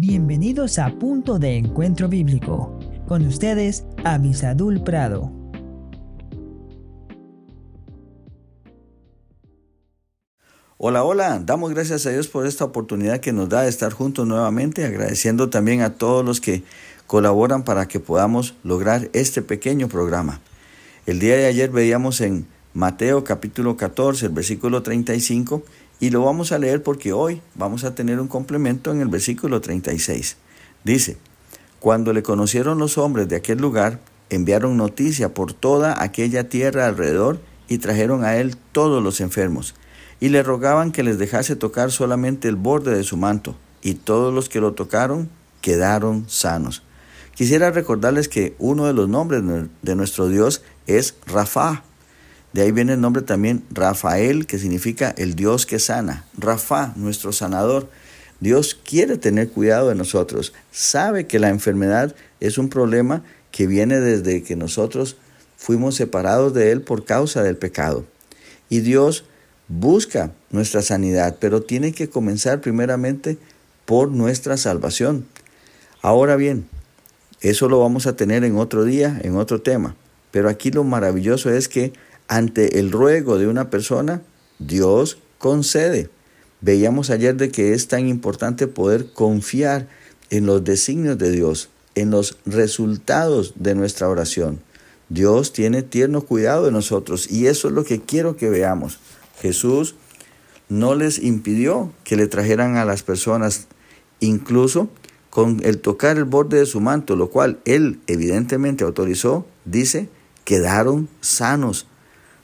Bienvenidos a Punto de Encuentro Bíblico. Con ustedes, Avisadul Prado. Hola, hola, damos gracias a Dios por esta oportunidad que nos da de estar juntos nuevamente, agradeciendo también a todos los que colaboran para que podamos lograr este pequeño programa. El día de ayer veíamos en Mateo capítulo 14, el versículo 35, y lo vamos a leer porque hoy vamos a tener un complemento en el versículo 36. Dice, cuando le conocieron los hombres de aquel lugar, enviaron noticia por toda aquella tierra alrededor y trajeron a él todos los enfermos, y le rogaban que les dejase tocar solamente el borde de su manto, y todos los que lo tocaron quedaron sanos. Quisiera recordarles que uno de los nombres de nuestro Dios es Rafa, de ahí viene el nombre también Rafael, que significa el Dios que sana. Rafa, nuestro sanador. Dios quiere tener cuidado de nosotros. Sabe que la enfermedad es un problema que viene desde que nosotros fuimos separados de Él por causa del pecado. Y Dios busca nuestra sanidad, pero tiene que comenzar primeramente por nuestra salvación. Ahora bien, eso lo vamos a tener en otro día, en otro tema. Pero aquí lo maravilloso es que ante el ruego de una persona, Dios concede. Veíamos ayer de que es tan importante poder confiar en los designios de Dios, en los resultados de nuestra oración. Dios tiene tierno cuidado de nosotros y eso es lo que quiero que veamos. Jesús no les impidió que le trajeran a las personas, incluso con el tocar el borde de su manto, lo cual él evidentemente autorizó, dice, quedaron sanos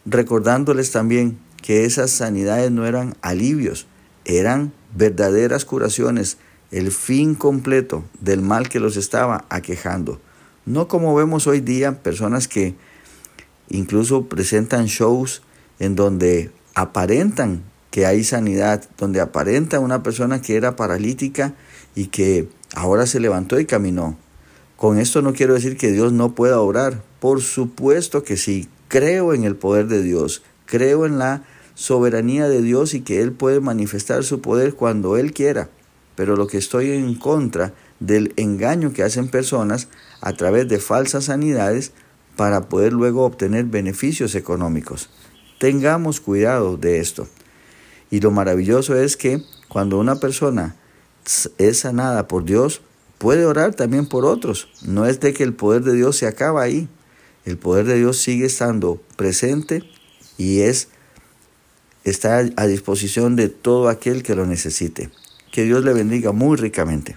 recordándoles también que esas sanidades no eran alivios, eran verdaderas curaciones, el fin completo del mal que los estaba aquejando. No como vemos hoy día personas que incluso presentan shows en donde aparentan que hay sanidad, donde aparenta una persona que era paralítica y que ahora se levantó y caminó. Con esto no quiero decir que Dios no pueda obrar, por supuesto que sí, creo en el poder de Dios, creo en la soberanía de Dios y que Él puede manifestar su poder cuando Él quiera. Pero lo que estoy en contra del engaño que hacen personas a través de falsas sanidades para poder luego obtener beneficios económicos. Tengamos cuidado de esto. Y lo maravilloso es que cuando una persona es sanada por Dios, puede orar también por otros. No es de que el poder de Dios se acaba ahí. El poder de Dios sigue estando presente y es está a disposición de todo aquel que lo necesite. Que Dios le bendiga muy ricamente.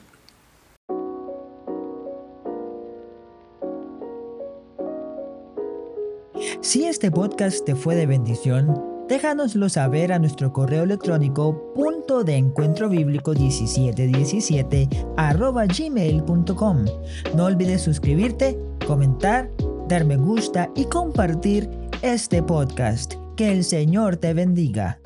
Si este podcast te fue de bendición, déjanoslo saber a nuestro correo electrónico punto de encuentro bíblico 1717 arroba gmail.com. No olvides suscribirte, comentar dar me gusta y compartir este podcast. Que el Señor te bendiga.